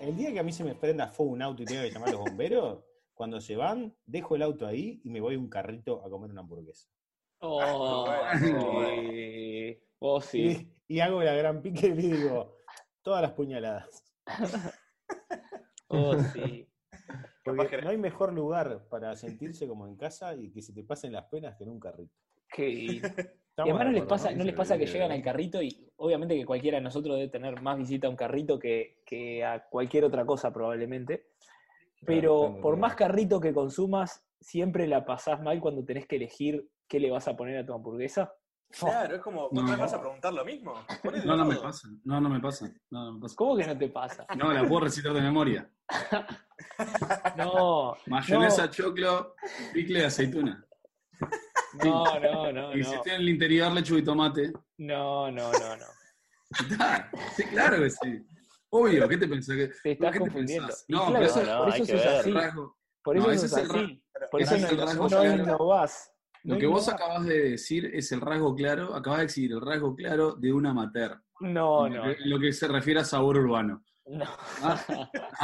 el día que a mí se me prenda fuego un auto y tenga que llamar a los bomberos, cuando se van, dejo el auto ahí y me voy a un carrito a comer una hamburguesa. Oh, sí. Vos sí. Y, y hago la gran pique y le digo, todas las puñaladas. Oh, sí. Porque que- no hay mejor lugar para sentirse como en casa y que se te pasen las penas que en un carrito. Qué lindo. Estamos Y además no de les pasa, no les pasa que llegan al carrito y obviamente que cualquiera de nosotros debe tener más visita a un carrito que, que a cualquier otra cosa probablemente. Pero claro, por más carrito que consumas, siempre la pasás mal cuando tenés que elegir qué le vas a poner a tu hamburguesa. Claro, es como, No. ¿otra vez vas a preguntar lo mismo? No, no me pasa. No, no me pasa. No, no me pasa. ¿Cómo que no te pasa? No, la puedo recitar de memoria. No, Mayonesa, choclo, picle, aceituna. No, no, no, Y si no. estoy en el interior, lechuga y tomate. No, no, no, no. Sí, claro que sí. Obvio, ¿qué te pensás? Te estás ¿Qué te confundiendo. No, claro, eso, por no, eso que sos ver. así. el rasgo. Por eso No, es el así. Por eso es el rasgo no innovás. Lo que vos acabas de decir es el rasgo claro, acabas de decir el rasgo claro de un amateur. No, no, lo que- en lo que se refiere a sabor urbano. no. Ah,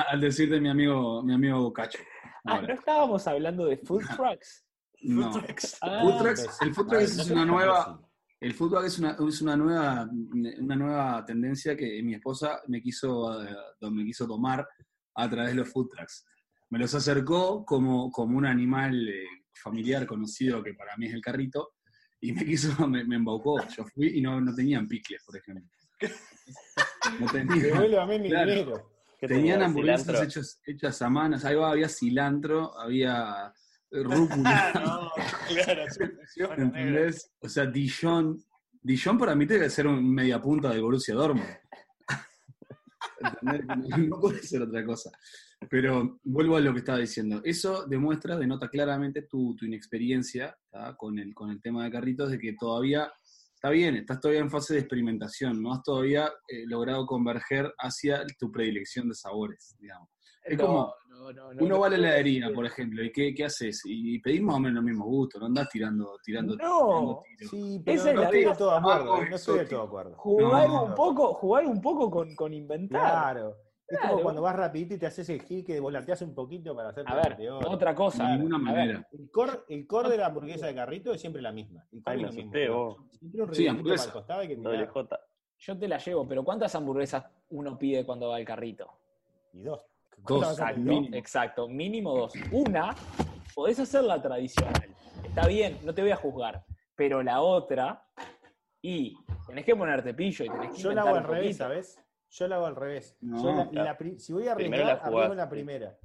al decirte mi amigo, mi amigo Cacho. Ah, ¿no estábamos hablando de food trucks? No. Ah, el A ver, es no una nueva, el es una, es una nueva, una nueva tendencia que mi esposa me quiso, eh, me quiso tomar a través de los food trucks. Me los acercó como, como un animal eh, familiar conocido que para mí es el carrito, y me quiso, me, me embaucó. Yo fui y no, no tenían picles, por ejemplo. No tenían. Devuélvame mi Claro. dinero. ¿Qué Tenían tenía? hamburguesas Cilantro. hechas, hechas a manos, ahí va, había cilantro, había rúcula, no, claro. ¿entendés? O sea, Dijon, Dijon para mí tiene que ser un media punta del Borussia Dortmund. ¿Entendés? No puede ser otra cosa. Pero vuelvo a lo que estaba diciendo. Eso demuestra, denota claramente tu, tu inexperiencia ¿tá? con, el, con el tema de carritos, de que todavía, está bien, estás todavía en fase de experimentación, no has todavía eh, logrado converger hacia tu predilección de sabores, digamos. Es como, no, no, no, uno no. va a la heladería, por ejemplo, ¿y qué, qué haces? Y pedís más o menos los mismos gustos, no andás tirando, tirando, No. tirando tiros. Sí, pero Esa es no la estoy vida. de todo de acuerdo. Algo No estoy de todo acuerdo. Jugar No. un poco, jugar un poco con, con inventar. Claro. Es Claro. como cuando vas rapidito y te haces el gil que volanteas un poquito para hacer A ver, otra cosa. De ninguna manera. El core, el core de la hamburguesa de carrito es siempre la misma. Y Ay, lo mismo. Siempre un Sí, hamburguesa. para el costado hay que yo te la llevo, pero ¿cuántas hamburguesas uno pide cuando va al carrito? Y dos. Dos, ¿Cuántas vas a Exacto, mínimo. exacto, mínimo dos. Una, podés hacer la tradicional. Está bien, no te voy a juzgar. Pero la otra, y tenés que ponerte pillo y tenés que Yo la hago al revés. ¿sabes? Yo la hago al revés. No, Yo la- claro. la pri- si voy a arriesgar, arriesgo la primera.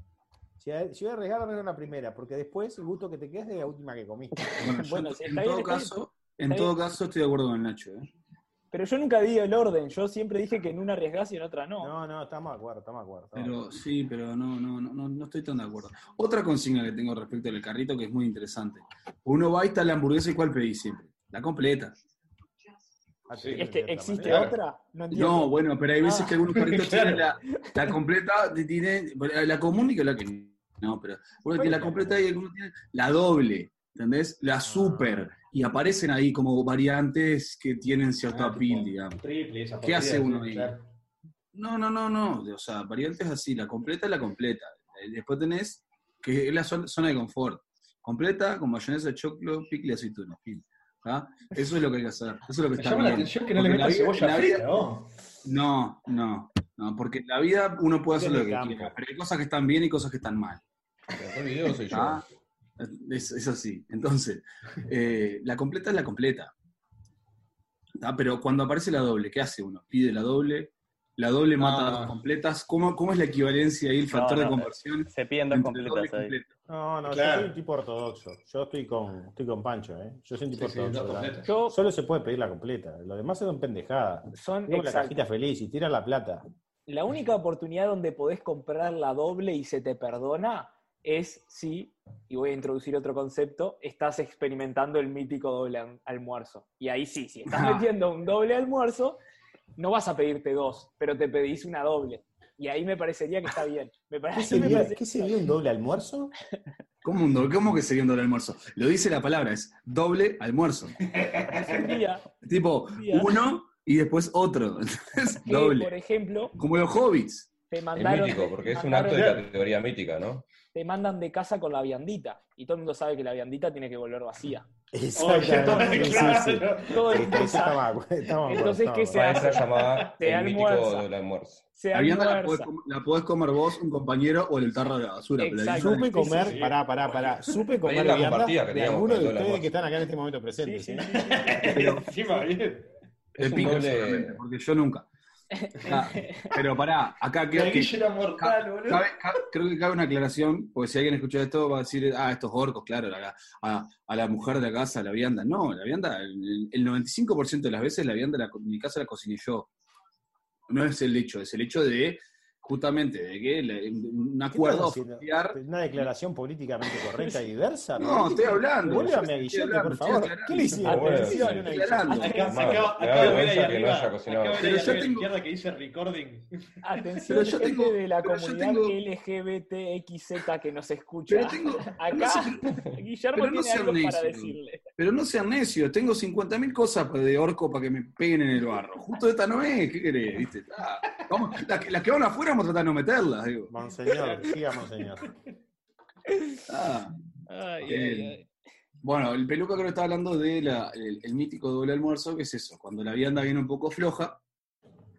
Si, voy a arriesgar, arriesgo la primera, porque después el gusto que te queda es de la última que comiste. Bueno, yo Bueno, en- en todo bien, está bien. caso, en Está todo bien. caso estoy de acuerdo con Nacho. ¿eh? Pero yo nunca di el orden, yo siempre dije que en una arriesgás y en otra no. No, no, estamos de acuerdo, estamos de acuerdo. estamos Pero sí, pero no, no, no, no, no estoy tan de acuerdo. Otra consigna que tengo respecto al carrito que es muy interesante. Uno va y está la hamburguesa y ¿cuál pedís siempre? La completa. Ah, sí, de Es que cierta existe manera. otra, no entiendo. No, bueno, pero hay veces Ah. que algunos carritos Claro. tienen la, la completa, te tiene, la común y que la que no, pero bueno, que la completa y algunos tienen la doble, ¿entendés? La super, y aparecen ahí como variantes que tienen cierto Ah, appeal, tipo, digamos. Triple, esa ¿Qué hace uno ahí? claro. No, no, no, no, o sea, variantes así, la completa es la completa. Eh, Después tenés, que es la zona de confort, completa con mayonesa, choclo, picle y aceituna. ¿ah? Eso es lo que hay que hacer, eso es lo que Me está llama la bien. atención que no le Porque la metas vida- cebolla la frita, vida- ¿no? No, no, no, porque en la vida uno puede hacer lo de que campo. quiera, pero hay cosas que están bien y cosas que están mal. Pero soy yo. ¿ah? Es, es así. Entonces, eh, la completa es la completa. ¿ah? Pero cuando aparece la doble, ¿qué hace uno? Pide la doble, la doble mata a dos completas. ¿Cómo, ¿Cómo es la equivalencia ahí, el factor no, de conversión? Se piden dos completas ahí. No, no, yo Claro. soy un tipo ortodoxo. Yo estoy con, estoy con Pancho, ¿eh? Yo soy un tipo Sí, ortodoxo. Yo, Solo se puede pedir la completa. Lo demás son pendejadas. son la cajita feliz y tira la plata. La única oportunidad donde podés comprar la doble y se te perdona es si, y voy a introducir otro concepto, estás experimentando el mítico doble al- almuerzo. Y ahí sí, si estás Ah. metiendo un doble almuerzo, no vas a pedirte dos, pero te pedís una doble. Y ahí me parecería que está bien. Me ¿Qué parece, me sería, parece- ¿qué sería un doble almuerzo? ¿Cómo, un doble- ¿Cómo que sería un doble almuerzo? Lo dice la palabra, es doble almuerzo. un día Tipo, uno y después otro. Entonces, que, por doble. ejemplo, Como los hobbits. te Es mandaron. mítico, te porque es un acto de categoría mítica, ¿no? Te mandan de casa con la viandita. Y todo el mundo sabe que la viandita tiene que volver vacía. Exactamente. Sí, sí, sí. Todo el sabe. estamos Entonces, ¿qué se esa llamada Se el mítico almuerza. del almuerzo. Se La vianda la podés, almuerza. com- la podés comer vos, un compañero o el tarro de la basura. pero la Supe comer, Sí, sí. pará, pará, pará. Supe comer la vianda de algunos de ustedes que están acá en este momento presentes. Sí, ¿eh? sí, sí. Pero el solamente, porque yo nunca. Ah, pero pará, acá La creo que, era mortal, boludo. cabe- ca- creo que cabe una aclaración, porque si alguien escucha esto va a decir, ah, estos orcos, claro, a, a- a la mujer de la casa, la vianda. No, la vianda, el, el 95% de las veces la vianda la en mi casa la cociné yo. No es el hecho, es el hecho de, justamente, de que un ¿Qué acuerdo familiar. ¿Una declaración políticamente correcta y diversa? No, estoy hablando. Vuélvame a hablando, por favor. ¿Qué le hicieron? Ah, bueno, ¿Le hicieron sí. una Estoy aclarando. Acá, Mal. acá, Me da acá de ver ahí arriba, Pero yo tengo- izquierda que dice recording. Atención, gente de la comunidad LGBTXZ que nos escucha. Pero tengo. Acá, Guillermo pero no tiene sean algo para necios. decirle. Pero no sean necios, tengo 50.000 cosas de orco para que me peguen en el barro. Justo esta no es, ¿qué querés? ¿Viste? Ah, vamos, las, que, las que van afuera a tratar de no meterlas, digo. Monseñor, siga, monseñor. Ah, Ay, Bien. ay, ay. Bueno, el peluca creo que está hablando del el, el mítico doble almuerzo, que es eso, cuando la vianda viene un poco floja,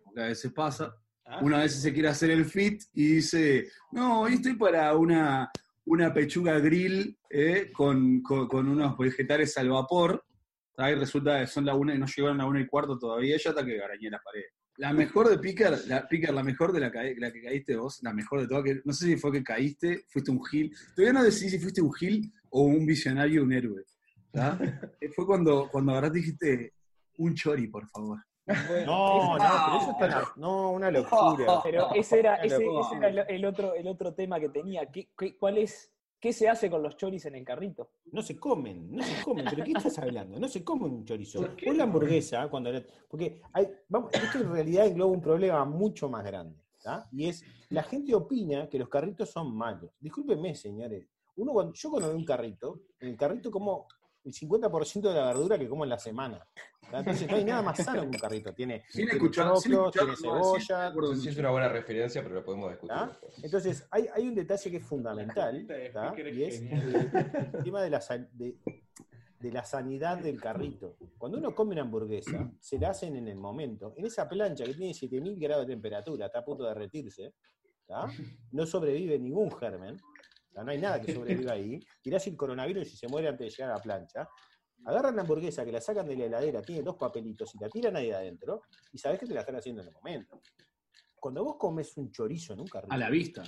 porque a veces pasa, Ah, una vez se quiere hacer el fit y dice, no, hoy estoy para una, una pechuga grill eh, con, con- con unos vegetales al vapor, ahí resulta que son la una y no llegaron a la una y cuarto todavía, ya está que arañé la pared. La mejor de Picker, la, Picker, la mejor de la, que caíste vos, la mejor de todas, que no sé si fue que caíste, fuiste un gil, todavía no decidí si fuiste un gil o un visionario, un héroe. fue cuando, cuando y dijiste, un chori, por favor. No, no, pero eso está una, no, una locura. Pero ese era, ese, era el, el otro, el otro tema que tenía. ¿Qué, qué, cuál es, ¿Qué se hace con los choris en el carrito? No se comen, no se comen. ¿Pero qué estás hablando? No se come un chorizo. Vos la hamburguesa, cuando la- Porque hay, vamos, esto en realidad engloba un problema mucho más grande. ¿tá? Y es, la gente opina que los carritos son malos. Discúlpenme, señores. Uno cuando, yo cuando veo un carrito, en el carrito como el 50% de la verdura que como en la semana. Entonces no hay nada más sano que un carrito. Tiene, Sin tiene escuchar, choclo, tiene cebolla. de acuerdo No sé si es una buena referencia, pero lo podemos discutir. Entonces, hay, hay un detalle que es fundamental, y es genial. el tema de la, de, de la sanidad del carrito. Cuando uno come una hamburguesa, se la hacen en el momento. En esa plancha que tiene 7000 grados de temperatura, está a punto de derretirse, ¿tá? no sobrevive ningún germen. No hay nada que sobreviva ahí. Tirás el coronavirus y se muere antes de llegar a la plancha. Agarran la hamburguesa que la sacan de la heladera, tiene dos papelitos y la tiran ahí adentro, y sabés que te la están haciendo en el momento. Cuando vos comes un chorizo en un carrito, A la vista.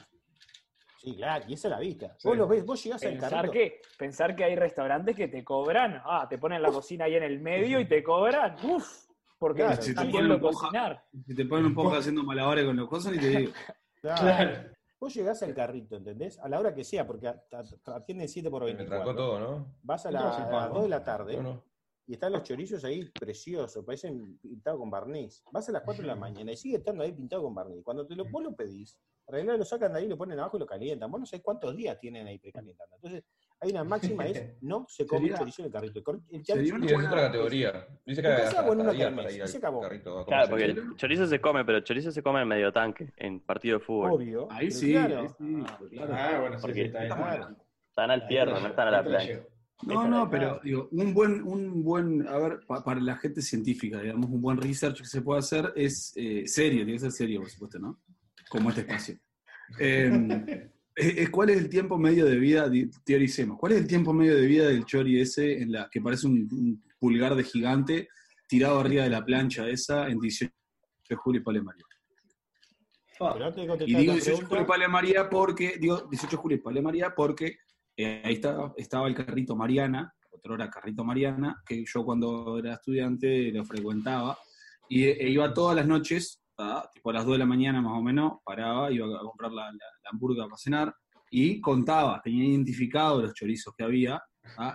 Sí, claro, y esa es la vista. Sí. Vos lo ves, vos llegás al Pensar carrito. que, pensar que hay restaurantes que te cobran, ah, te ponen la cocina ahí en el medio y te cobran, uff, porque Claro, si te ponen un poco- cocinar. Si te ponen un poco haciendo malabares con los cosas, ni te digo. Claro. Claro. Vos llegás al carrito, ¿entendés? A la hora que sea, porque atienden 7 por Me trancó 24. todo, ¿no? Vas a, ¿Qué te vas a la- a pagar, las no? 2 de la tarde No, y están los chorizos ahí preciosos, parecen pintados con barniz. Vas a las 4 de la mañana y sigue estando ahí pintado con barniz. Cuando te lo, vos lo pedís, realidad lo sacan de ahí, lo ponen abajo y lo calientan. Vos no sabés cuántos días tienen ahí precalentando. Entonces, hay una máxima, es no se come Sería- chorizo en el carrito. El el sería chorizo- una es otra categoría. Dice que En una al se acabó. carrito Claro, porque el chorizo se come, pero el chorizo se come en medio tanque, en partido de fútbol. Obvio. Ahí sí, claro. ahí sí. claro. Ah, bueno, Porque- sí, está. Están al fierro, no están a la plancha. No, no, pero digo, un buen, un buen, a ver, pa- para la gente científica, digamos, un buen research que se puede hacer es eh, serio, tiene que ser serio, por supuesto, ¿no? Como este espacio. Eh, ¿Cuál es el tiempo medio de vida, teoricemos, cuál es el tiempo medio de vida del chori ese en la que parece un, un pulgar de gigante tirado arriba de la plancha esa en 18 de julio y Palemaría? Y digo esta 18 de julio y Palemaría porque, digo 18 de julio y Palemaría porque eh, ahí estaba, estaba el carrito Mariana, otro era carrito Mariana, que yo cuando era estudiante lo frecuentaba, y e iba todas las noches, tipo a las 2 de la mañana más o menos, paraba, iba a comprar la, la, la hamburguesa para cenar, y contaba, tenía identificado los chorizos que había,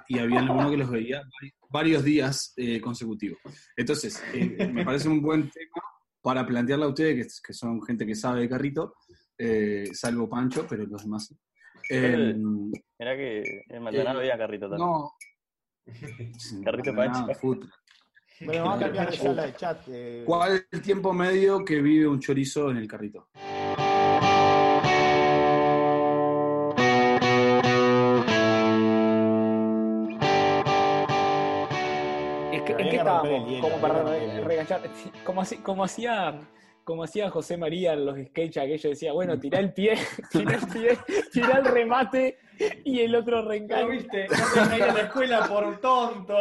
y había algunos que los veía vari- varios días eh, consecutivos. Entonces, eh, me parece un buen tema para plantearle a ustedes, que, que son gente que sabe de carrito, eh, salvo Pancho, pero los demás. Eh, Mirá que en Maldonado Eh, había carrito también. no. Carrito Pancho. nada. Bueno, vamos a cambiar de sala de chat. Eh. ¿Cuál es el tiempo medio que vive un chorizo en el carrito? ¿En qué estábamos? Como para reganchar. Como, hacía como hacía José María en los sketches aquellos, decía, bueno, tirá el pie, tirá el pie, tirá el remate y el otro ¿No reengancha. viste? No te a la escuela por tonto.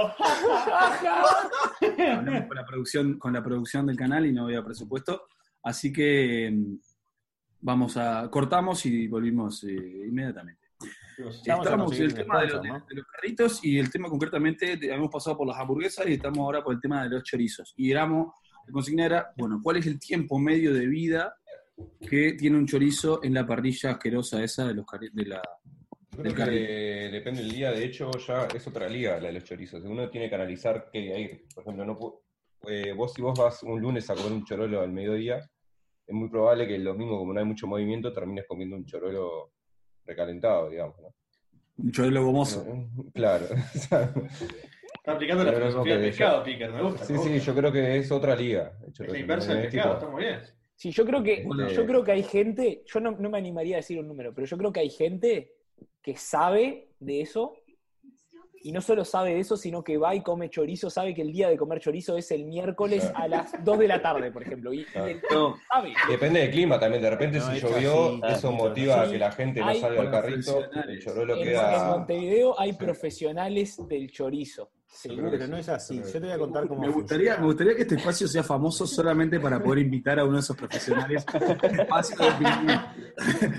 Hablamos con la producción, con la producción del canal y no había presupuesto. Así que mm, vamos a. cortamos y volvimos eh, inmediatamente. Estamos en el tema de los, carritos y el tema concretamente, hemos pasado por las hamburguesas y estamos ahora por el tema de los chorizos. Y éramos, la consigna era, bueno, ¿cuál es el tiempo medio de vida que tiene un chorizo en la parrilla asquerosa esa de los de la Del que depende del día, de hecho ya es otra liga la de los chorizos. Uno tiene que analizar qué hay. Por ejemplo, no eh, vos si vos vas un lunes a comer un chorolo al mediodía, es muy probable que el domingo, como no hay mucho movimiento, termines comiendo un chorolo recalentado, digamos. ¿no? un chorolo gomoso. Claro. Está aplicando la filosofía del que pescado, Picker, me gusta. sí, me sí, yo creo que es otra liga. Es chorolo. la inversa del tipo- está muy bien. Sí, yo creo que, Bueno. yo creo que hay gente, yo no, no me animaría a decir un número, pero yo creo que hay gente que sabe de eso y no solo sabe de eso, sino que va y come chorizo, sabe que el día de comer chorizo es el miércoles Claro. a las 2 de la tarde, por ejemplo. Y, Claro. No, sabe. Depende del clima también. De repente, No, si llovió, así, eso motiva a que la gente no salga al carrito. El chorolo En, en queda. Montevideo hay profesionales del chorizo. Seguro. Pero no es así. Yo te voy a contar cómo me gustaría, me gustaría que este espacio sea famoso solamente para poder invitar a uno de esos profesionales. Espacio de.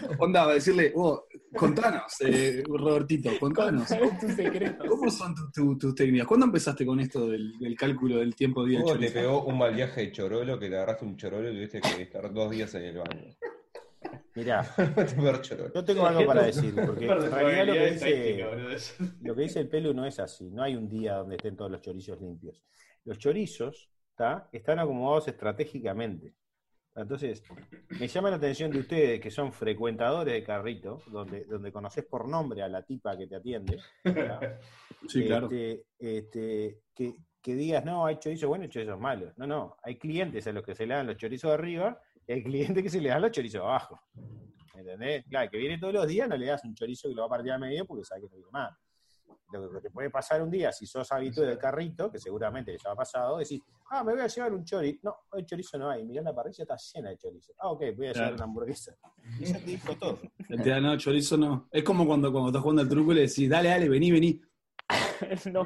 Onda, va a decirle, oh, contanos, eh, Robertito, contanos. Tus secretos. ¿Cómo son tu- tu- tus técnicas? ¿Cuándo empezaste con esto del, del cálculo del tiempo día de Hugo te pegó un mal viaje de chorolo, que te agarraste un chorolo y tuviste que estar dos días en el baño. Mirá, yo tengo algo para decir, porque en realidad lo que dice, lo que dice el pelu no es así. No hay un día donde estén todos los chorizos limpios. Los chorizos ¿tá? están acomodados estratégicamente. Entonces, me llama la atención de ustedes que son frecuentadores de carrito, donde, donde conoces por nombre a la tipa que te atiende. ¿tá? Sí, claro. este, este, que, que digas, no, hay chorizos buenos y chorizos malos. No, no, hay clientes a los que se le dan los chorizos de arriba y hay clientes que se le dan los chorizos abajo. ¿Entendés? Claro, que viene todos los días, no le das un chorizo que lo va a partir a medio porque sabe que no viene más. Lo que te puede pasar un día, si sos habitué del carrito, que seguramente les ha pasado, decís, ah, me voy a llevar un chorizo. No, hoy chorizo no hay. Mirá la parrilla, está llena de chorizo. Ah, ok, voy a llevar Claro. una hamburguesa. Y ya te dijo todo. Te da, no, chorizo no. Es como cuando, cuando estás jugando al truco y le decís, dale, dale, vení, vení. No,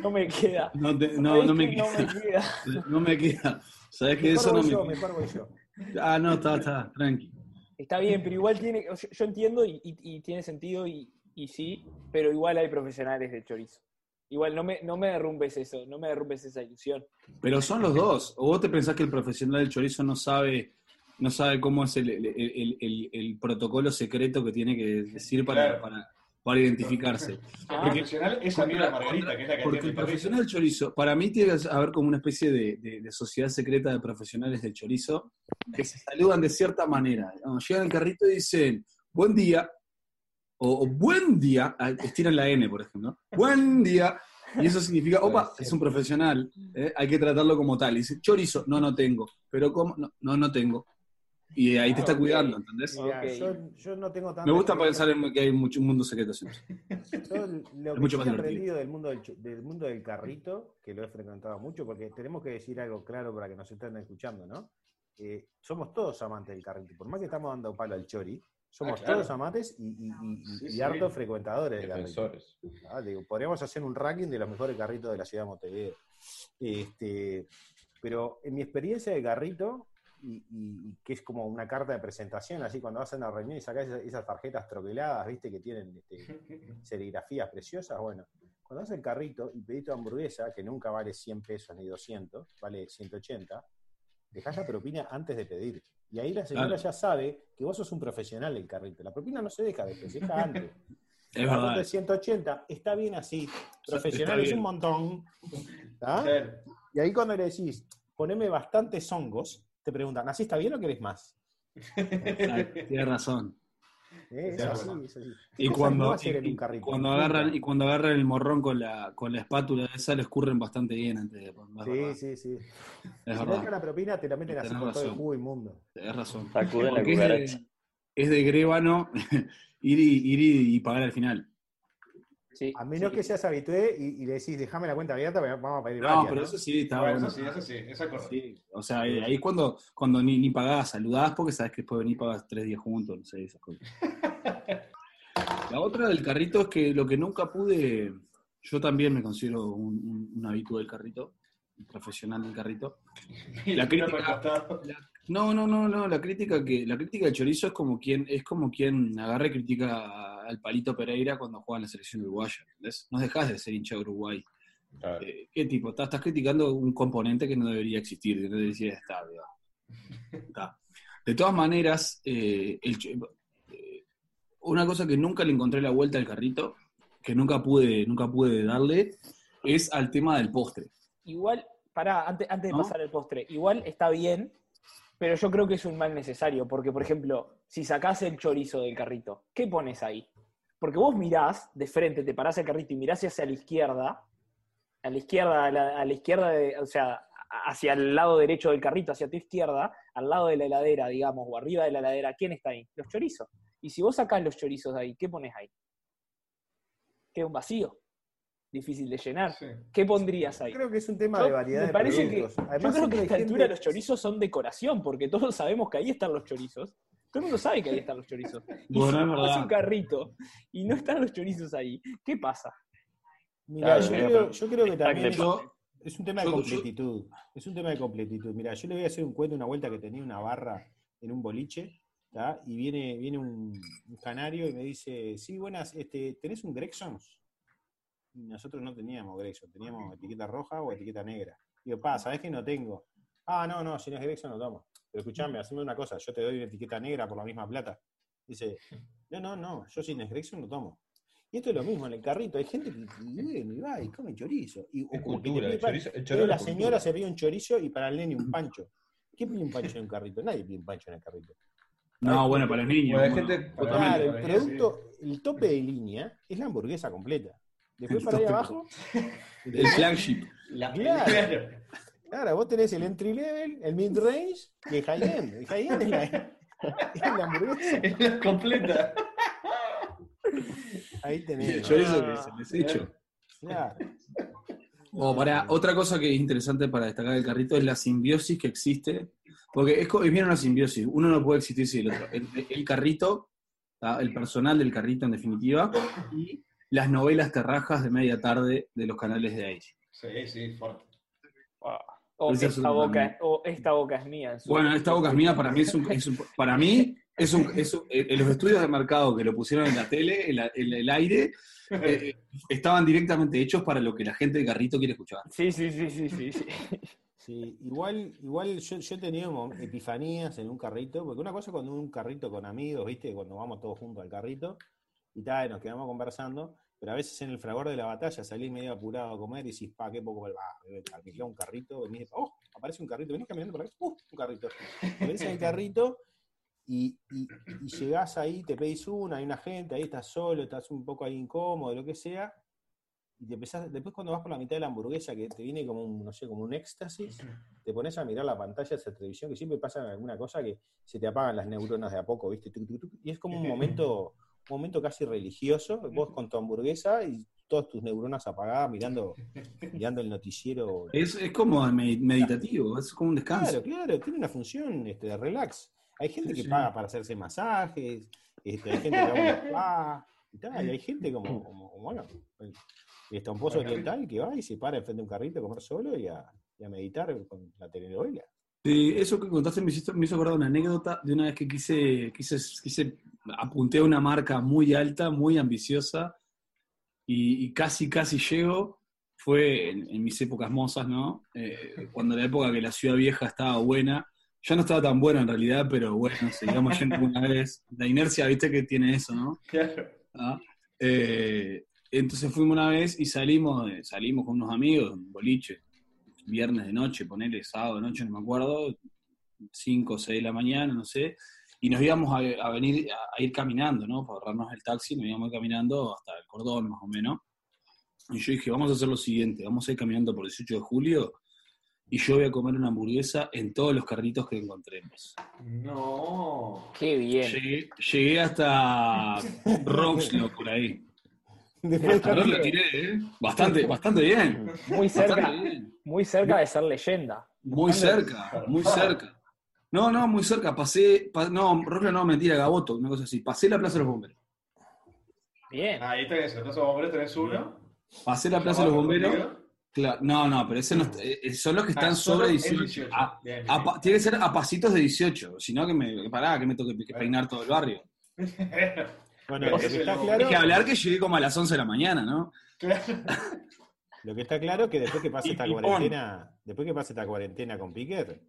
no me queda. No, te- no, ¿Sabés no me que queda. no me queda. No me queda. Sabes que Mejor eso no voy me yo, queda. mejor voy yo. Ah, no, está, está, tranqui. Está bien, pero igual tiene. Yo, yo entiendo y, y- y tiene sentido y, y sí, pero igual hay profesionales de chorizo. Igual no me, no me derrumbes eso, no me derrumbes esa ilusión. Pero son los dos. ¿O vos te pensás que el profesional del chorizo no sabe, no sabe cómo es el, el- el- el- el protocolo secreto que tiene que decir para, Claro. para, para identificarse? El Ah, profesional es amigo de Margarita, que es la que Porque el profesional chorizo, para mí tiene que haber como una especie de, de- de sociedad secreta de profesionales del chorizo que se saludan de cierta manera. Llegan al carrito y dicen, buen día, o, o buen día, estiran la N, por ejemplo, buen día, y eso significa, opa, es un profesional, ¿eh? hay que tratarlo como tal. Y dice, chorizo, no, no tengo, pero ¿cómo? No, no, no tengo. Y ahí te está Ok. cuidando, ¿entendés? Mirá, Ok. yo, yo no tengo tanta Me gusta pensar en que hay mucho, un mundo secreto siempre. Yo lo que mucho más he divertido. aprendido del mundo del, del mundo del carrito, que lo he frecuentado mucho, porque tenemos que decir algo claro para que nos estén escuchando, ¿no? Eh, somos todos amantes del carrito. Por más que estamos dando palo al chori, somos Ah, claro. todos amantes y, y, y- Sí, y sí. hartos frecuentadores del carrito. Defensores. Ah, digo, podríamos hacer un ranking de los mejores carritos de la ciudad de Montevideo. Este, pero en mi experiencia de carrito, y, y- y que es como una carta de presentación, así cuando vas a una reunión y sacas esas, esas tarjetas troqueladas, viste, que tienen este, serigrafías preciosas, bueno, cuando vas al carrito y pedís tu hamburguesa, que nunca vale 100 pesos ni 200, vale 180, dejás la propina antes de pedir. Y ahí la señora Claro. ya sabe que vos sos un profesional del carrito. La propina no se deja después, se deja antes. Es verdad. de 180 está bien así. Profesional es un montón. Claro. Y ahí cuando le decís, poneme bastantes hongos, te preguntan, ¿así está bien o querés más? Tienes razón. ¿Eh? Es Claro. así, es así. Y cuando, y- cuando agarran y cuando agarran el morrón con la, con la espátula esa le escurren bastante bien antes de Sí, sí, sí. Es Si dejan la propina, te la meten así con todo el jugo inmundo. Tenés razón. Sacuden la Porque es de, es de grévano ir, y, ir y, y pagar al final. Sí, A menos sí. que seas habitué y, y le decís, déjame la cuenta abierta, vamos a pedir No, varias, pero ¿no? eso sí está Bueno, bueno. eso sí, eso sí, eso es. Sí, o sea, eh, ahí cuando, cuando ni, ni pagás, saludás porque sabes que después venir y pagás tres días juntos, no sé, esas cosas. La otra del carrito es que lo que nunca pude, yo también me considero un, un, un habitué del carrito, un profesional del carrito. Y La crítica-. No, no, no, no, la crítica que la crítica del chorizo es como quien es como quien agarra y critica al Palito Pereira cuando juega en la selección uruguaya, ¿entendés? No dejas de ser hincha de Uruguay. Claro. Eh, ¿Qué tipo? Estás, estás criticando un componente que no debería existir, que no debería estar. Está. De todas maneras, eh, el eh, una cosa que nunca le encontré la vuelta al carrito, que nunca pude, nunca pude darle, es al tema del postre. Igual, pará, antes, antes de ¿No? pasar al postre, igual está bien, pero yo creo que es un mal necesario, porque, por ejemplo, si sacás el chorizo del carrito, ¿qué pones ahí? Porque vos mirás de frente, te parás el carrito y mirás hacia la izquierda, a la izquierda, a la, a la izquierda, de- o sea, hacia el lado derecho del carrito, hacia tu izquierda, al lado de la heladera, digamos, o arriba de la heladera, ¿quién está ahí? Los chorizos. Y si vos sacás los chorizos de ahí, ¿qué pones ahí? Queda un vacío, difícil de llenar. Sí. ¿Qué pondrías ahí? Creo que es un tema Yo- de variedad me de parece que, productos. yo Además, creo que a esta gente- altura los chorizos son decoración, porque todos sabemos que ahí están los chorizos. Todo el mundo sabe que ahí están los chorizos. Y Bueno, si es un carrito y no están los chorizos ahí, ¿qué pasa? Mira, Claro, yo, creo, yo creo que también es, Yo- es un tema de completitud. Es un tema de completitud. Mira, yo le voy a hacer un cuento, una vuelta que tenía una barra en un boliche, ¿tá? y viene, viene un, un canario y me dice, sí, buenas, este, ¿tenés un Grexons? Y nosotros no teníamos Grexon, teníamos etiqueta roja o etiqueta negra. Digo, pa, ¿sabés que no tengo? Ah, no, no, si no es Grexon no tomo. Pero escuchame, haceme una cosa, yo te doy una etiqueta negra por la misma plata. Dice, no, no, no, yo si no es Grexon no tomo. Y esto es lo mismo en el carrito. Hay gente que viene y va y come chorizo. Y, o cultura, el chorizo, el chorizo la señora cultura. se pide un chorizo y para el nene un pancho. ¿Qué pide un pancho en un carrito? Nadie pide un pancho en el carrito. No, bueno, para los niños. Bueno, gente- totalmente. Claro, el para sí. producto, el tope de línea es la hamburguesa completa. Después El para ahí abajo. El flagship. La- Claro. claro. Vos tenés el entry level, el mid range y el high end. El high end es la, es la hamburguesa. Es la completa. Ahí El tenés. chorizo que se les hecho. Claro. O para, otra cosa que es interesante para destacar del carrito es la simbiosis que existe. Porque es, es bien una simbiosis. Uno no puede existir sin el otro. El, el carrito, el personal del carrito en definitiva, y las novelas terrajas de media tarde de los canales de aire. Sí, sí, fuerte. O es esta, boca, o esta boca es mía. en su- Bueno, esta boca es mía, para mí es un, es un- para mí es un, es un- eh, los estudios de mercado que lo pusieron en la tele, en, la- en el aire, eh, estaban directamente hechos para lo que la gente de carrito quiere escuchar. Sí, sí, sí, sí, sí. sí. Sí, igual, igual yo, yo he tenido epifanías en un carrito, porque una cosa es cuando un carrito con amigos, ¿viste? Cuando vamos todos juntos al carrito, y tal, nos quedamos conversando, pero a veces en el fragor de la batalla salís medio apurado a comer y decís, pa, qué poco, va, alquilá un carrito, venís, oh, aparece un carrito, venís caminando por acá, uh, un carrito. Venís en el carrito y, y, y llegás ahí, te pedís una, hay una gente, ahí estás solo, estás un poco ahí incómodo, lo que sea, y te empezás, después cuando vas por la mitad de la hamburguesa, que te viene como un, no sé, como un éxtasis, te pones a mirar la pantalla de esa televisión, que siempre pasa alguna cosa que se te apagan las neuronas de a poco, ¿viste? Y es como un momento, momento casi religioso, vos con tu hamburguesa y todas tus neuronas apagadas mirando, mirando el noticiero. Es, es como me- meditativo, es como un descanso. Claro, claro, tiene una función este, de relax. Hay gente que sí. paga para hacerse masajes, este, hay gente que va a un spa, y, tal, y hay gente como, como, como, bueno, el, estomposo oriental que va y se para enfrente de un carrito a comer solo y a, y a meditar con la telenovela. Sí, eso que contaste me hizo, me hizo acordar una anécdota de una vez que quise, quise, quise apunté a una marca muy alta, muy ambiciosa, y, y casi, casi llego. Fue en, en mis épocas mozas, ¿no? Eh, cuando la época que la ciudad vieja estaba buena. Ya no estaba tan buena en realidad, pero bueno, sigamos yendo una vez. La inercia, viste que tiene eso, ¿no? Claro. ¿Ah? Eh, entonces fuimos una vez y salimos, de- salimos con unos amigos, un boliche, viernes de noche, ponele sábado de noche, no me acuerdo, 5 o 6 de la mañana, no sé, y nos íbamos a, a venir a, a ir caminando, ¿no? Para ahorrarnos el taxi, nos íbamos caminando hasta el cordón, más o menos. Y yo dije, vamos a hacer lo siguiente, vamos a ir caminando por el 18 de julio y yo voy a comer una hamburguesa en todos los carritos que encontremos. No. Qué bien. Llegué, llegué hasta Roxlo por ahí. Después lo tiré, ¿eh? Bastante, bastante bien. Muy cerca, bien. muy cerca de ser leyenda. Muy cerca, muy cerca. No, no, muy cerca. Pasé, pa- no, Rosla no, mentira, Gaboto, una cosa así. Pasé la Plaza de los Bomberos. Bien. Ahí tenés, entonces bomberos tenés uno. Pasé la Plaza de los Bomberos. Claro, no, no, pero ese no está- eh, son los que están Ah, sobre el 18. 18. A- Bien, bien, a pa- tiene que ser a pasitos de 18, si no que me, pará, que me toque que peinar todo el barrio. Bueno, lo que es está claro, Hay que hablar que llegué como a las 11 de la mañana, ¿no? Claro. lo que está claro que después que pase Y esta pipón. cuarentena, después que pase esta cuarentena con Piquer,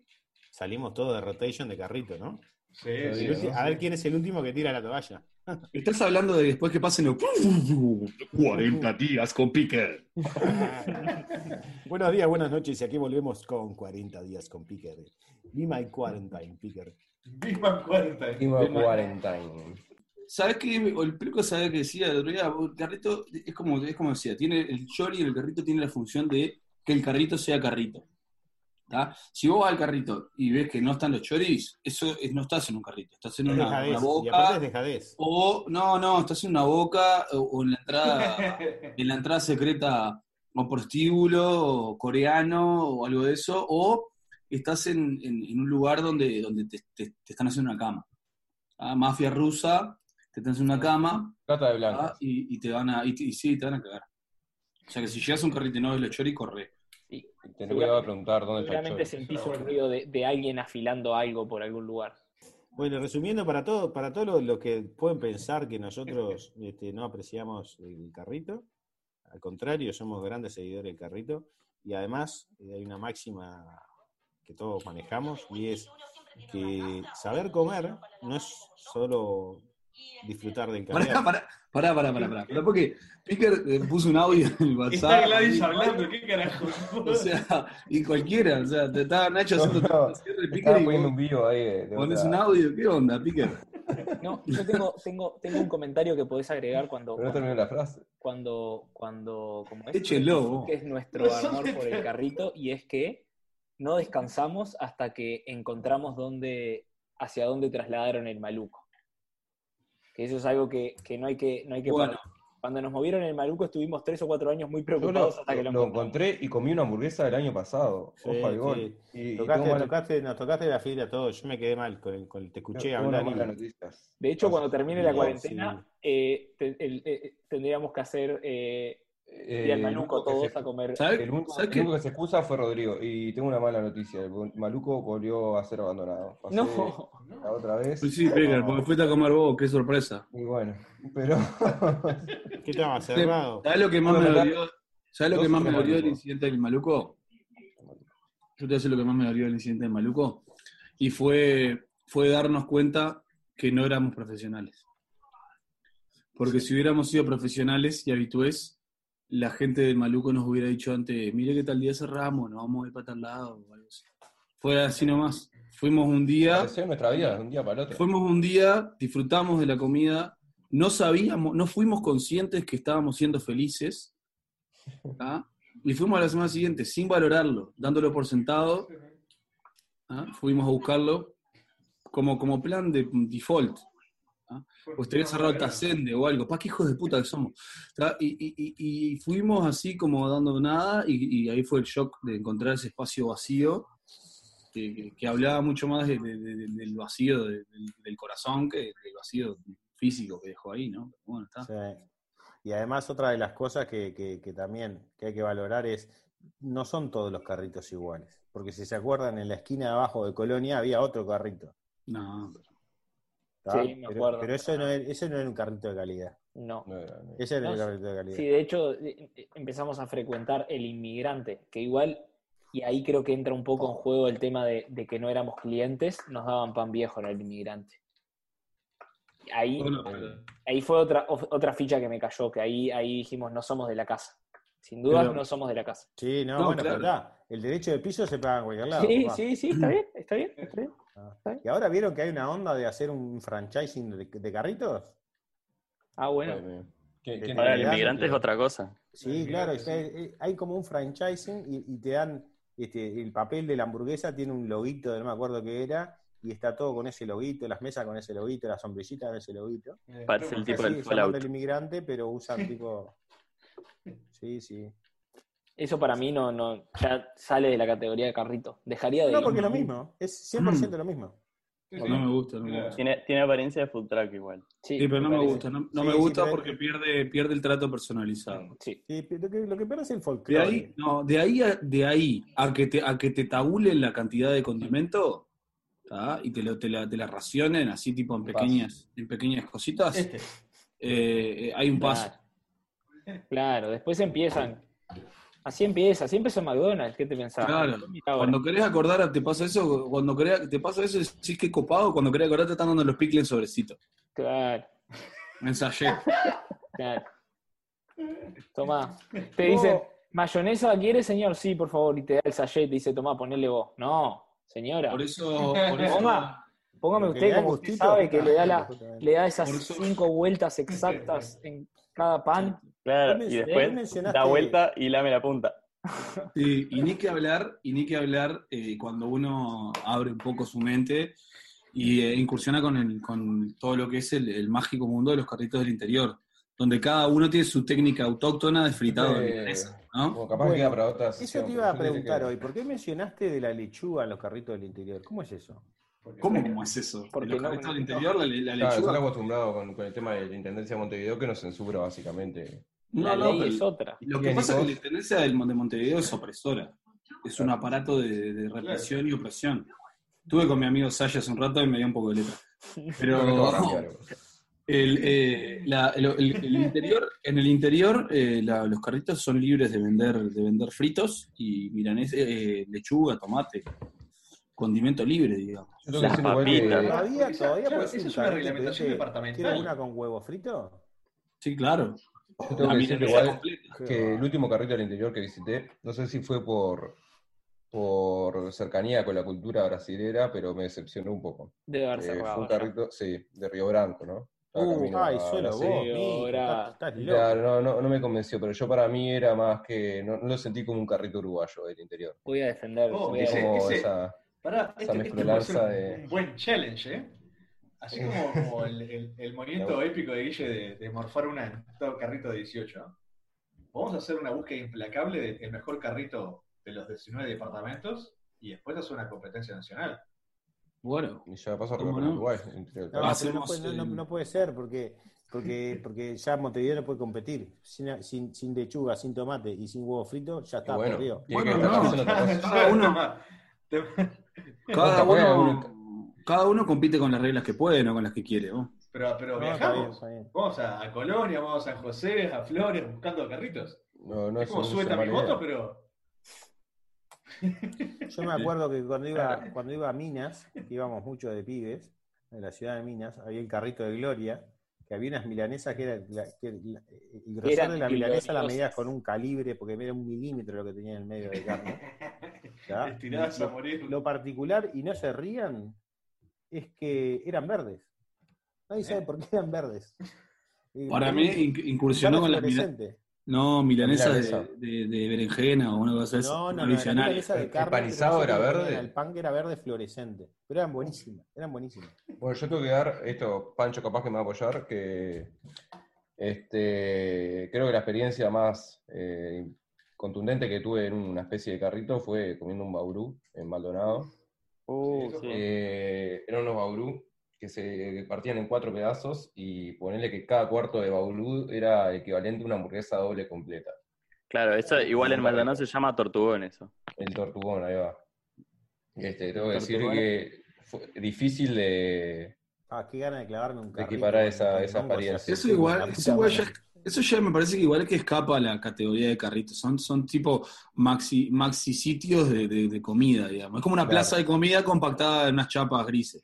salimos todos de rotation de carrito, ¿no? Sí, sí. A ver quién es el último que tira la toalla. Estás hablando de después que pasen los 40 días con Piquer. Buenos días, buenas noches, y aquí volvemos con 40 días con Piquer. Be my quarantine, Piquer. Big Man 40. Último Quarantine. ¿Sabes qué? El peluco sabe que decía el otro día, el carrito es como, es como decía, tiene el chori en el carrito tiene la función de que el carrito sea carrito. ¿tá? Si vos vas al carrito y ves que no están los choris, eso es- no estás en un carrito, estás en una, dejadez, una y aparte boca o no, no, estás en una boca o, o en la entrada en la entrada secreta o prostíbulo o coreano o algo de eso, o estás en, en- en un lugar donde, donde te, te- te están haciendo una cama. Mafia rusa, te haciendo una cama Trata de ¿ah? blancas. y, y te van a, y, sí, te van a cagar. O sea que si llegas a un carrito y no ves los chori, corre. Sí. Te voy a preguntar dónde está el Seguramente chori. sentís un ruido de, de alguien afilando algo por algún lugar. Bueno, resumiendo, para todo, para todos los los que pueden pensar que nosotros este, no apreciamos el carrito, al contrario, somos grandes seguidores del carrito, y además eh, hay una máxima que todos manejamos, y es que saber comer no es solo disfrutar del Pará, carrito. pará, pará, pará, pará, pará. Pará, porque Picker eh, puso un audio en el Está WhatsApp. Gladys hablando, ¿qué carajo? O sea, y cualquiera, o sea, te estaba Nacho haciendo No, todo el cierre de Picker y poniendo un vivo ahí de, de pones otra- un audio, ¿qué onda, Picker? No, yo tengo, tengo, tengo un comentario que podés agregar cuando, Pero no terminó la frase. cuando, cuando, como es, que es nuestro amor de por el carrito, y es que no descansamos hasta que encontramos dónde, hacia dónde trasladaron el maluco. Que eso es algo que, que no hay que, no hay que Bueno. parar. Cuando nos movieron el maluco estuvimos tres o cuatro años muy preocupados lo, hasta que lo, lo encontré y comí una hamburguesa del año pasado. Sí, Ojo al gol. sí. Y, Tocaste, tocaste- nos tocaste la fibra todos, yo me quedé mal con el, con el- te escuché una hablar y-. De hecho, cuando termine la Sí, cuarentena, eh, te- el- eh, tendríamos que hacer eh, Eh, ir al el maluco todos se- a comer. ¿Sabes? El único, ¿Sabes el qué? único que se excusa fue Rodrigo. Y tengo una mala noticia. El Maluco volvió a ser abandonado. Pasé No, la otra vez. Pues sí, No, porque fuiste a comer vos, qué sorpresa. Y bueno, pero. ¿Qué estaba cerrado? ¿Sabes lo que más me dolió? ¿Sabes lo que más me dolió del incidente del maluco? Yo te voy a decir lo que más me dolió del incidente del maluco. Y fue, fue darnos cuenta que no éramos profesionales. Porque si hubiéramos sido profesionales y habitués, la gente del maluco nos hubiera dicho antes, mire que tal día cerramos, nos vamos a ir para tal lado. o algo así. Fue así nomás. Fuimos un día, nuestra vida de un día para otro. fuimos un día, disfrutamos de la comida, no sabíamos, no fuimos conscientes que estábamos siendo felices, ¿ah? y fuimos a la semana siguiente sin valorarlo, dándolo por sentado, ¿ah? fuimos a buscarlo como, como plan de default. ¿Ah? Pues te había cerrado Tacende o algo, pa, qué hijos de puta que somos. Y, y- fuimos así como dando nada, y, y ahí fue el shock de encontrar ese espacio vacío, que, que- que hablaba mucho más de- de- de- del vacío de- del, del corazón que del vacío físico que dejó ahí, ¿no? Pero bueno, está. Sí. Y además otra de las cosas que, que- también que hay que valorar es, no son todos los carritos iguales. Porque si se acuerdan, en la esquina de abajo de Colonia había otro carrito. No, ¿tá? Sí, me pero, acuerdo. pero eso no, era, ese no era un carrito de calidad. no. No era- no. Ese era No, el carrito de calidad. Sí, de hecho, eh, eh, empezamos a frecuentar el inmigrante, que igual, y ahí creo que entra un poco en juego el tema de, de que no éramos clientes, nos daban pan viejo en el inmigrante. Ahí, Bueno, pero- ahí fue otra, otra ficha que me cayó, que ahí, ahí dijimos, no somos de la casa. Sin dudas, Pero- no somos de la casa. Sí, no, No, bueno, claro. pero está. El derecho de piso se paga en cualquier lado. Sí, papá. sí, sí, está bien, está bien, está bien. Ah. ¿Y ahora vieron que hay una onda de hacer un franchising de, de carritos? Ah, bueno. Bueno, ¿qué- De qué- Para el inmigrante es otra cosa. Sí, claro, eh, hay como un franchising y, y te dan este, el papel de la hamburguesa, tiene un loguito, no me acuerdo qué era, y está todo con ese loguito, las mesas con ese loguito, las sombrillitas con ese loguito. Parece el tipo del del inmigrante, pero usan tipo Sí, sí. Eso para mí no, no, ya sale de la categoría de carrito. Dejaría de. No, porque es lo mismo. Es 100% lo mismo. Sí, No me gusta, no me gusta. Tiene, tiene apariencia de food truck igual. Sí, Sí, pero no me gusta, no, no Sí, me gusta porque pierde, pierde el trato personalizado. Sí. Sí, lo, que, lo que pierde es el De folclore. ahí, no, de ahí a, de ahí a que te, a que te tabulen la cantidad de condimento ¿tá? y te, lo, te, la, te la racionen así tipo en pequeñas, en pequeñas cositas, Este. eh, eh, hay un paso. Claro. Claro, después empiezan. Así empieza, así empezó McDonald's, ¿qué te pensabas? Claro. Cuando querés acordar, te pasa eso, cuando querés, te pasa eso, decís que copado, cuando querés acordar te están dando los pickles en sobrecito. Claro, Ensayé. claro. Tomá. Te dicen, ¿mayonesa quiere, señor? Sí, por favor. Y te da el sachet y te dice, tomá, ponele vos. No, señora. Por eso, por eso Ponga, póngame usted como usted gustito. sabe que le da, la, le da esas cinco vueltas exactas en cada pan. Claro, y después mencionaste- da vuelta y lame la punta. Sí, y ni que hablar, y ni que hablar eh, cuando uno abre un poco su mente y eh, incursiona con, el- con todo lo que es el, el mágico mundo de los carritos del interior, donde cada uno tiene su técnica autóctona de fritado de Eh, milanesa, ¿no? Como capaz Bueno, que queda para otra Eso te iba a preguntar que- hoy. ¿Por qué mencionaste de la lechuga en los carritos del interior? ¿Cómo es eso? Porque- ¿Cómo, cómo es eso? Porque los no- carritos del interior, la, la Claro, lechuga. están acostumbrados con, con el tema de la Intendencia de Montevideo que nos censura básicamente. La No, no, ley pero es otra. lo que pasa es que la tendencia del, de Montevideo es opresora. Es un aparato de, de represión y opresión. Estuve con mi amigo Sasha hace un rato y me dio un poco de letra. Pero el, eh, la- el- el- el interior, en el interior eh, la- los carritos son libres de vender, de vender fritos y milanés, eh, lechuga, tomate, condimento libre, digamos. Las papitas. ¿Todavía, Esa- todavía claro, puede ser esa un es una reglamentación departamental. ¿Quiere una con huevo frito? Sí, claro. Yo tengo que decir que igual el último carrito del interior que visité, no sé si fue por, por cercanía con la cultura brasilera, pero me decepcionó un poco. Debe haber Eh, fue un carrito, sí, de Río Branco, ¿no? Uh, Ay, a solo Brasil. vos, Sí, estás, estás loco. Claro, no, no, no me convenció, pero yo para mí era más que, no, no lo sentí como un carrito uruguayo del interior. Voy a defender. Oh, ese- esa, Pará, esa este, este un, de- un buen challenge, ¿eh? Así como, como el, el- el movimiento épico de Guille de, de morfar una en todo carrito de 18. ¿no? Vamos a hacer una búsqueda implacable del mejor carrito de los 19 departamentos y después hacer una competencia nacional. Bueno, y ya pasó a ¿Cómo recorrer no? Uruguay. No, puede, no, no- no puede ser porque, porque, porque ya Montevideo no puede competir. Sin, sin, sin lechuga, sin tomate y sin huevo frito, ya está bueno, perdido. Bueno, no. Cada uno- cada uno, compite con las reglas que puede, no con las que quiere. ¿no? Pero, pero No, está bien, viajamos. está bien. Vamos a, a Colonia, vamos a San José, a Flores, buscando carritos. No, no es como una mi moto, pero. Yo me acuerdo que cuando iba, cuando iba a Minas, que íbamos mucho de pibes, en la ciudad de Minas, había el carrito de Gloria, que había unas milanesas que era la- que la- el grosor Eran de la milanesa la medías con un calibre, porque era un milímetro lo que tenía en el medio de carne. ¿ya? A morir. Lo particular, y no se rían, es que eran verdes. Nadie sabe por qué eran verdes. Para mí incursionó con las milanesas. fluorescente. No, milanesa de, milanesa. de, de berenjena o una cosa así. No, no, no, la tradicional. milanesa de El carne. era verde. ponían El pan que era verde fluorescente. Pero eran buenísimas, eran buenísimas. Bueno, yo tengo que dar esto, Pancho capaz que me va a apoyar, que este, creo que la experiencia más eh, contundente que tuve en una especie de carrito fue comiendo un baurú en Maldonado. Uh, Sí, sí. Eh, eran unos baurú que se partían en cuatro pedazos y ponerle que cada cuarto de baurú era equivalente a una hamburguesa doble completa. Claro, eso igual en Maldonado se llama tortugón eso. El tortugón, ahí va. Este, tengo que decir que fue difícil de, Ah, qué gana de clavarme un De carrito. equiparar esa- esa apariencia. Eso igual, eso igual eso ya me parece que igual que escapa a la categoría de carritos. Son, son tipo maxi, maxi sitios de, de- de comida, digamos. Es como una Claro. plaza de comida compactada en unas chapas grises.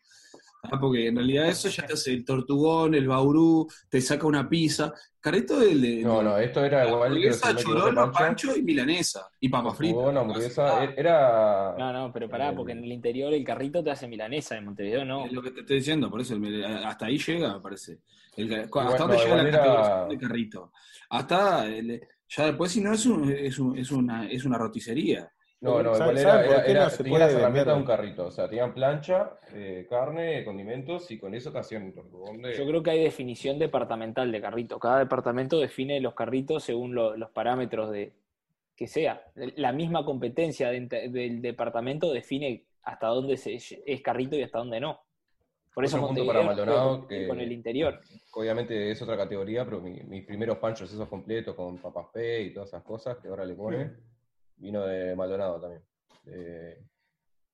¿Ah? Porque en realidad eso ya te hace el tortugón, el baurú, te saca una pizza. Carrito del de, No, no, esto era igual que hamburguesa, Pancho, pancho y milanesa. Y papa frita. tortugón, hamburguesa, e- era... No, no, pero pará, porque en el interior el carrito te hace milanesa, en Montevideo no. Es lo que te estoy diciendo, por eso hasta ahí llega, me parece. El- hasta Igual- dónde llega la igual era- categorización de carrito. Hasta el- ya después si no es, un- es, un- es una, es una roticería. No, no, ¿Sabe- igual era, era, era- no herramientas de un carrito. O sea, tenían plancha, eh, carne, condimentos y con eso te hacían de- Yo creo que hay definición departamental de carrito. Cada departamento define los carritos según lo- los parámetros de que sea. La misma competencia de- del departamento define hasta dónde se- es carrito y hasta dónde no. Por eso punto para Maldonado que- con el interior. Obviamente es otra categoría, pero mi- mis primeros panchos esos completos con papas P y todas esas cosas que ahora le pone, vino de Maldonado también. De-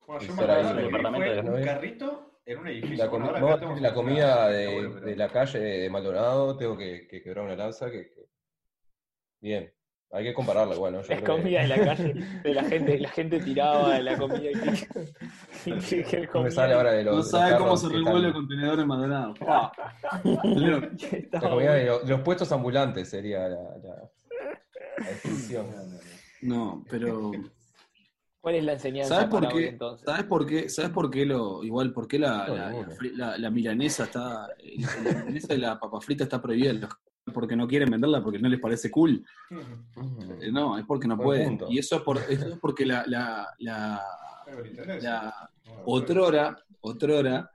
Bueno, yo me acuerdo en que el departamento fue de un carrito en un edificio. la, comi- tenemos la una- comida de, está bueno, pero- de la calle de Maldonado, tengo que, que quebrar una lanza que, que- Bien, hay que compararla igual, ¿no? Yo La creo que- comida de la calle, de la gente, la gente tiraba la comida y que, No sale ahora de los, No de los sabe cómo se revuelve el contenedor en Maldonado. Estaba La comida de los, de los puestos ambulantes sería la, la- la. No, pero ¿Cuál es la enseñanza ¿Sabes por para hoy qué? entonces? ¿Sabes por qué? ¿Sabes por qué lo igual por qué la, No, la, ninguno. la fri- la- la milanesa está la milanesa y la papa frita está prohibida en los- porque no quieren venderla porque no les parece cool? Eh, No, es porque no Buen pueden. punto. Y eso es por eso es porque la la, la, la otrora otrora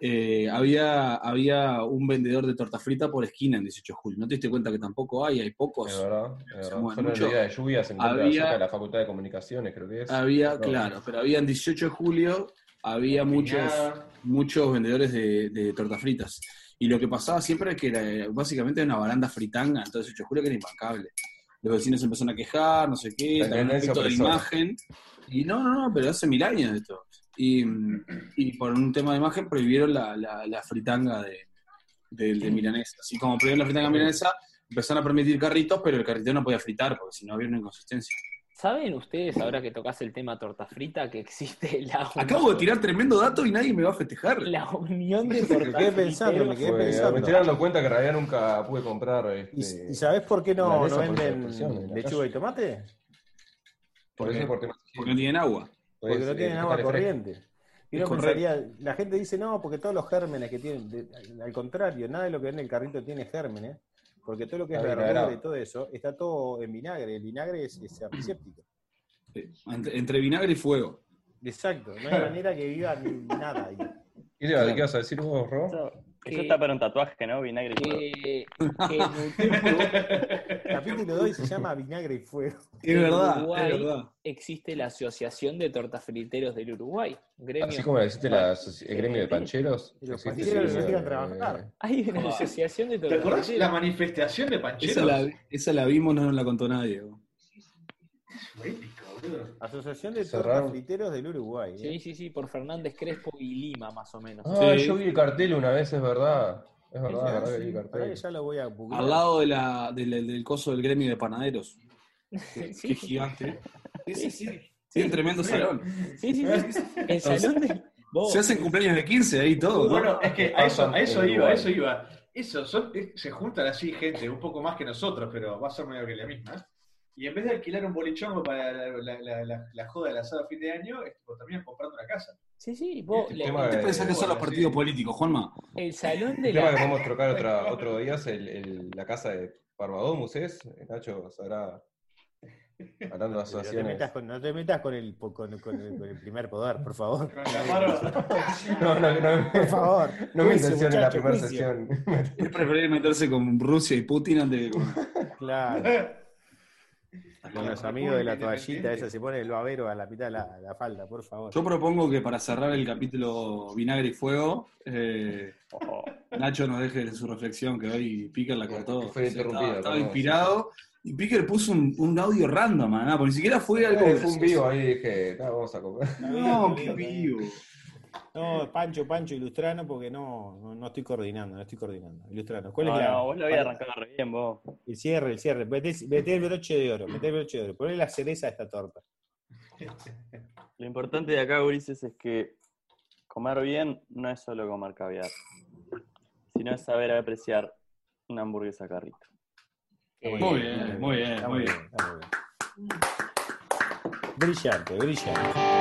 eh, había, había un vendedor de torta frita por esquina en 18 de julio. ¿No te diste cuenta que tampoco hay? Hay pocos. Es verdad, es verdad. Solo el día de lluvia se encuentra Había- cerca de la Facultad de Comunicaciones, creo que es. Había, No. claro, pero había en 18 de julio, había muchos, muchos vendedores de, de tortas fritas. Y lo que pasaba siempre es que era básicamente una baranda fritanga, entonces 18 de julio que era impecable. Los vecinos empezaron a quejar, no sé qué, La también de imagen. Y no, no, no, pero hace mil años esto. Y, y por un tema de imagen prohibieron la, la- la fritanga de, de, de milanesa. Así como prohibieron la fritanga milanesa, empezaron a permitir carritos, pero el carrito no podía fritar, porque si no había una inconsistencia. ¿Saben ustedes, ahora que tocas el tema torta frita, que existe la, Acabo de tirar tremendo dato y nadie me va a festejar. la unión de Me torta quedé pensando, me quedé pensando. me estoy dando cuenta que en realidad nunca pude comprar. ¿Y, Este, y sabés por qué no, no venden lechuga y tomate? por eso, Porque no tienen agua. Porque no tienen agua corriente. Y uno pensaría, la gente dice, no, porque todos los gérmenes que tienen, de- al contrario, nada de lo que ven en el carrito tiene gérmenes, porque todo lo que es verdura y todo eso, está todo en vinagre, el vinagre es, es antiséptico. Entre, entre vinagre y fuego. Exacto, no hay manera que viva ni nada ahí. ¿Qué te ibas- qué ibas a decir vos, Ro? Eso, Que- eso está para un tatuaje, ¿no? Vinagre y fuego. que, que en Uruguay Capítulo 2 se llama Vinagre y Fuego. Es En verdad, Uruguay es verdad. existe la Asociación de Tortafriteros del Uruguay. gremio. Así como existe la el gremio de pancheros. Y los pancheros no de- trabajar. Hay una Ah. asociación de ¿Te acordás la tortafriteros. manifestación de Pancheros? Esa la, esa la vimos, no nos la contó nadie. bro. Boludo. Asociación de. Tortafriteros del Uruguay. ¿eh? Sí, sí, sí, por Fernández Crespo y Lima, más o menos. Ah, Sí. yo vi el cartel una vez, es verdad. Es verdad, Ah, es verdad que sí, vi el cartel. ya lo voy a. Al lado de la, del, del coso del gremio de panaderos. Sí. es gigante. Sí, sí, sí. Sí. Sí, un tremendo salón. Sí, sí, sí. El salón de. Vos, Se hacen cumpleaños de 15 ahí todo. ¿no? Bueno, es que a eso, a eso iba, a eso iba. Eso, son, se juntan así gente, un poco más que nosotros, pero va a ser medio que la misma. Y en vez de alquilar un bolichón para la, la- la- la- la joda del asado a fin de año, es tipo, terminan comprando una casa. Sí, sí, vos, Este le- tema ¿Qué pensás que son los partidos sí. políticos, Juanma? el salón de El tema que podemos trocar otra, otro día es el, el- la casa de Parvadomus, ¿es? Nacho sabrá. Hablando de No te, asociaciones. metas con, no te metas con el, con, con el, con el primer poder, por favor. No, no, no. Por favor. No Juicio, intención en la primera sesión. Es preferible meterse con Rusia y Putin antes que con... Claro. Con los amigos de la toallita, esa se pone el babero a la mitad de la, la falda, por favor. Yo propongo que para cerrar el capítulo Vinagre y Fuego, eh. Nacho nos deje su reflexión, que hoy Picker la cortó. Fue interrumpido, Estaba, inspirado. Y Picker puso un, un audio random, ¿no? porque ni siquiera fue algo. Eh, Fue un vivo ahí dije, "Ah, vamos a comer. No, qué vivo. No, Pancho, Pancho, Ilustrano, porque no, no, no estoy coordinando, no estoy coordinando. Ilustrano. ¿Cuál No, es la, no, vos lo habías arrancado re bien, vos. El cierre, el cierre. Meté, meté el broche de oro, meté el broche de oro. Poné la cereza a esta torta. Lo importante de acá, Ulises, es que comer bien no es solo comer caviar, sino es saber apreciar una hamburguesa carrito. Muy bien, muy bien, muy bien. está muy bien. Brillante, brillante.